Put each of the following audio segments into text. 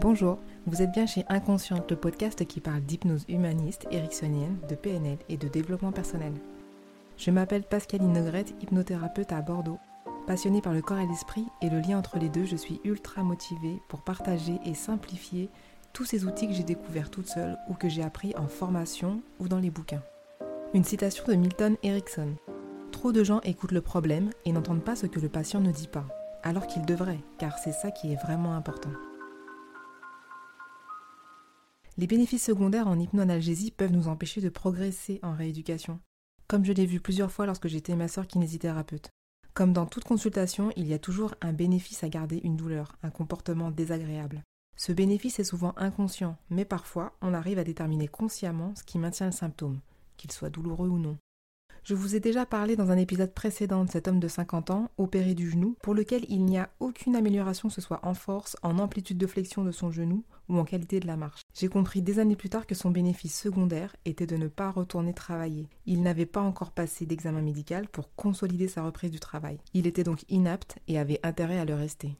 Bonjour, vous êtes bien chez Inconsciente, le podcast qui parle d'hypnose humaniste, ericksonienne, de PNL et de développement personnel. Je m'appelle Pascaline Nogrette, hypnothérapeute à Bordeaux. Passionnée par le corps et l'esprit et le lien entre les deux, je suis ultra motivée pour partager et simplifier tous ces outils que j'ai découverts toute seule ou que j'ai appris en formation ou dans les bouquins. Une citation de Milton Erickson. Trop de gens écoutent le problème et n'entendent pas ce que le patient ne dit pas, alors qu'ils devraient, car c'est ça qui est vraiment important. Les bénéfices secondaires en hypnoanalgésie peuvent nous empêcher de progresser en rééducation, comme je l'ai vu plusieurs fois lorsque j'étais masseur kinésithérapeute. Comme dans toute consultation, il y a toujours un bénéfice à garder une douleur, un comportement désagréable. Ce bénéfice est souvent inconscient, mais parfois on arrive à déterminer consciemment ce qui maintient le symptôme, qu'il soit douloureux ou non. Je vous ai déjà parlé dans un épisode précédent de cet homme de 50 ans, opéré du genou, pour lequel il n'y a aucune amélioration, que ce soit en force, en amplitude de flexion de son genou ou en qualité de la marche. J'ai compris des années plus tard que son bénéfice secondaire était de ne pas retourner travailler. Il n'avait pas encore passé d'examen médical pour consolider sa reprise du travail. Il était donc inapte et avait intérêt à le rester.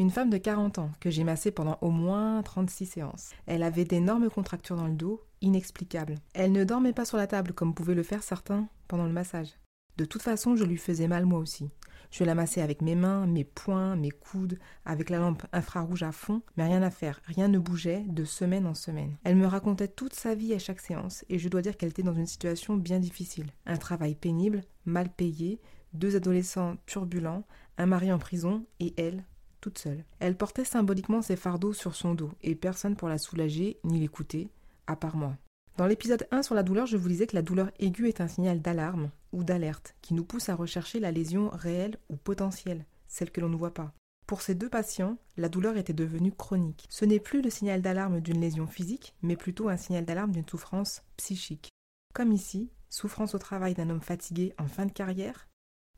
Une femme de 40 ans que j'ai massée pendant au moins 36 séances. Elle avait d'énormes contractures dans le dos, inexplicables. Elle ne dormait pas sur la table comme pouvaient le faire certains pendant le massage. De toute façon, je lui faisais mal moi aussi. Je la massais avec mes mains, mes poings, mes coudes, avec la lampe infrarouge à fond, mais rien à faire, rien ne bougeait de semaine en semaine. Elle me racontait toute sa vie à chaque séance, et je dois dire qu'elle était dans une situation bien difficile. Un travail pénible, mal payé, deux adolescents turbulents, un mari en prison, et elle, toute seule. Elle portait symboliquement ses fardeaux sur son dos, et personne pour la soulager ni l'écouter, à part moi. Dans l'épisode 1 sur la douleur, je vous disais que la douleur aiguë est un signal d'alarme ou d'alerte qui nous pousse à rechercher la lésion réelle ou potentielle, celle que l'on ne voit pas. Pour ces deux patients, la douleur était devenue chronique. Ce n'est plus le signal d'alarme d'une lésion physique, mais plutôt un signal d'alarme d'une souffrance psychique. Comme ici, souffrance au travail d'un homme fatigué en fin de carrière,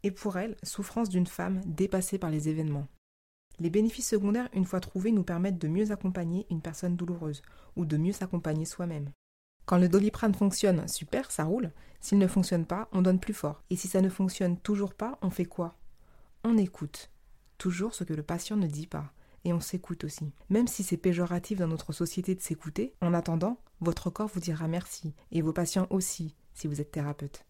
et pour elle, souffrance d'une femme dépassée par les événements. Les bénéfices secondaires, une fois trouvés, nous permettent de mieux accompagner une personne douloureuse ou de mieux s'accompagner soi-même. Quand le doliprane fonctionne, super, ça roule. S'il ne fonctionne pas, on donne plus fort. Et si ça ne fonctionne toujours pas, on fait quoi? On écoute. Toujours ce que le patient ne dit pas. Et on s'écoute aussi. Même si c'est péjoratif dans notre société de s'écouter, en attendant, votre corps vous dira merci. Et vos patients aussi, si vous êtes thérapeute.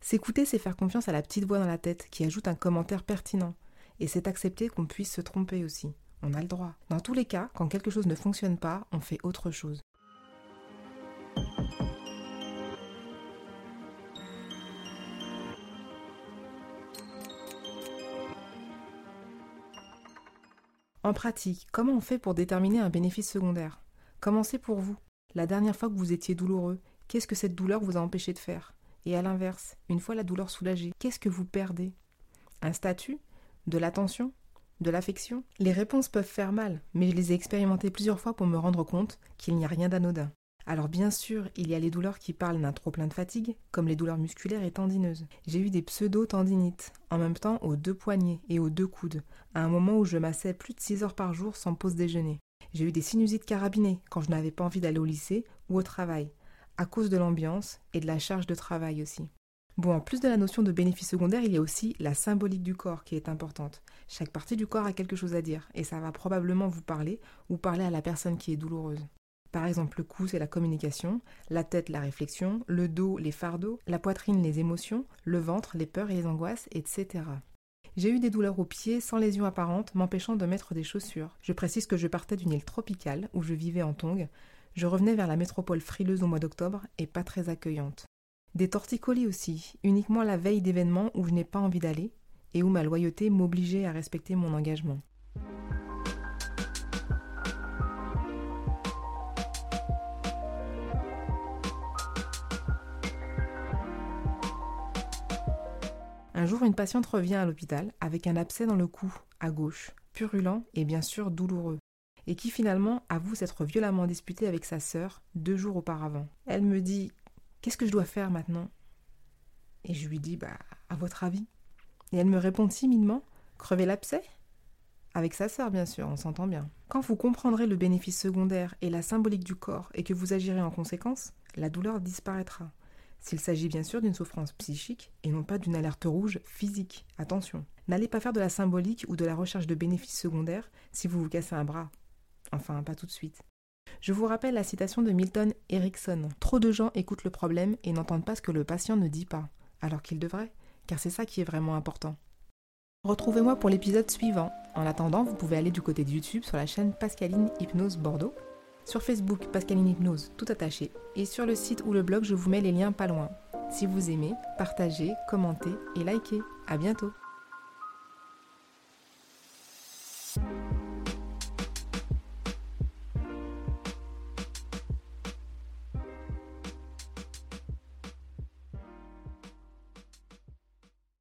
S'écouter, c'est faire confiance à la petite voix dans la tête qui ajoute un commentaire pertinent. Et c'est accepter qu'on puisse se tromper aussi. On a le droit. Dans tous les cas, quand quelque chose ne fonctionne pas, on fait autre chose. En pratique, comment on fait pour déterminer un bénéfice secondaire? Commencez pour vous? La dernière fois que vous étiez douloureux, qu'est-ce que cette douleur vous a empêché de faire? Et à l'inverse, une fois la douleur soulagée, qu'est-ce que vous perdez? Un statut? De l'attention De l'affection Les réponses peuvent faire mal, mais je les ai expérimentées plusieurs fois pour me rendre compte qu'il n'y a rien d'anodin. Alors bien sûr, il y a les douleurs qui parlent d'un trop plein de fatigue, comme les douleurs musculaires et tendineuses. J'ai eu des pseudo-tendinites, en même temps aux deux poignets et aux deux coudes, à un moment où je massais plus de 6 heures par jour sans pause déjeuner. J'ai eu des sinusites carabinées quand je n'avais pas envie d'aller au lycée ou au travail, à cause de l'ambiance et de la charge de travail aussi. Bon, en plus de la notion de bénéfice secondaire, il y a aussi la symbolique du corps qui est importante. Chaque partie du corps a quelque chose à dire, et ça va probablement vous parler ou parler à la personne qui est douloureuse. Par exemple, le cou, c'est la communication, la tête, la réflexion, le dos, les fardeaux, la poitrine, les émotions, le ventre, les peurs et les angoisses, etc. J'ai eu des douleurs aux pieds sans lésions apparentes, m'empêchant de mettre des chaussures. Je précise que je partais d'une île tropicale où je vivais en tongue. Je revenais vers la métropole frileuse au mois d'octobre et pas très accueillante. Des torticolis aussi, uniquement la veille d'événements où je n'ai pas envie d'aller et où ma loyauté m'obligeait à respecter mon engagement. Un jour, une patiente revient à l'hôpital avec un abcès dans le cou, à gauche, purulent et bien sûr douloureux, et qui finalement avoue s'être violemment disputée avec sa sœur deux jours auparavant. Elle me dit Qu'est-ce que je dois faire maintenant? Et je lui dis Bah, à votre avis Et elle me répond timidement Crever l'abcès? Avec sa sœur, bien sûr, on s'entend bien. Quand vous comprendrez le bénéfice secondaire et la symbolique du corps et que vous agirez en conséquence, la douleur disparaîtra. S'il s'agit bien sûr d'une souffrance psychique et non pas d'une alerte rouge physique. Attention, n'allez pas faire de la symbolique ou de la recherche de bénéfices secondaires si vous vous cassez un bras. Enfin, pas tout de suite. Je vous rappelle la citation de Milton Erickson. Trop de gens écoutent le problème et n'entendent pas ce que le patient ne dit pas, alors qu'ils devraient, car c'est ça qui est vraiment important. Retrouvez-moi pour l'épisode suivant. En attendant, vous pouvez aller du côté de YouTube sur la chaîne Pascaline Hypnose Bordeaux, sur Facebook Pascaline Hypnose tout attaché, et sur le site ou le blog, je vous mets les liens pas loin. Si vous aimez, partagez, commentez et likez. À bientôt.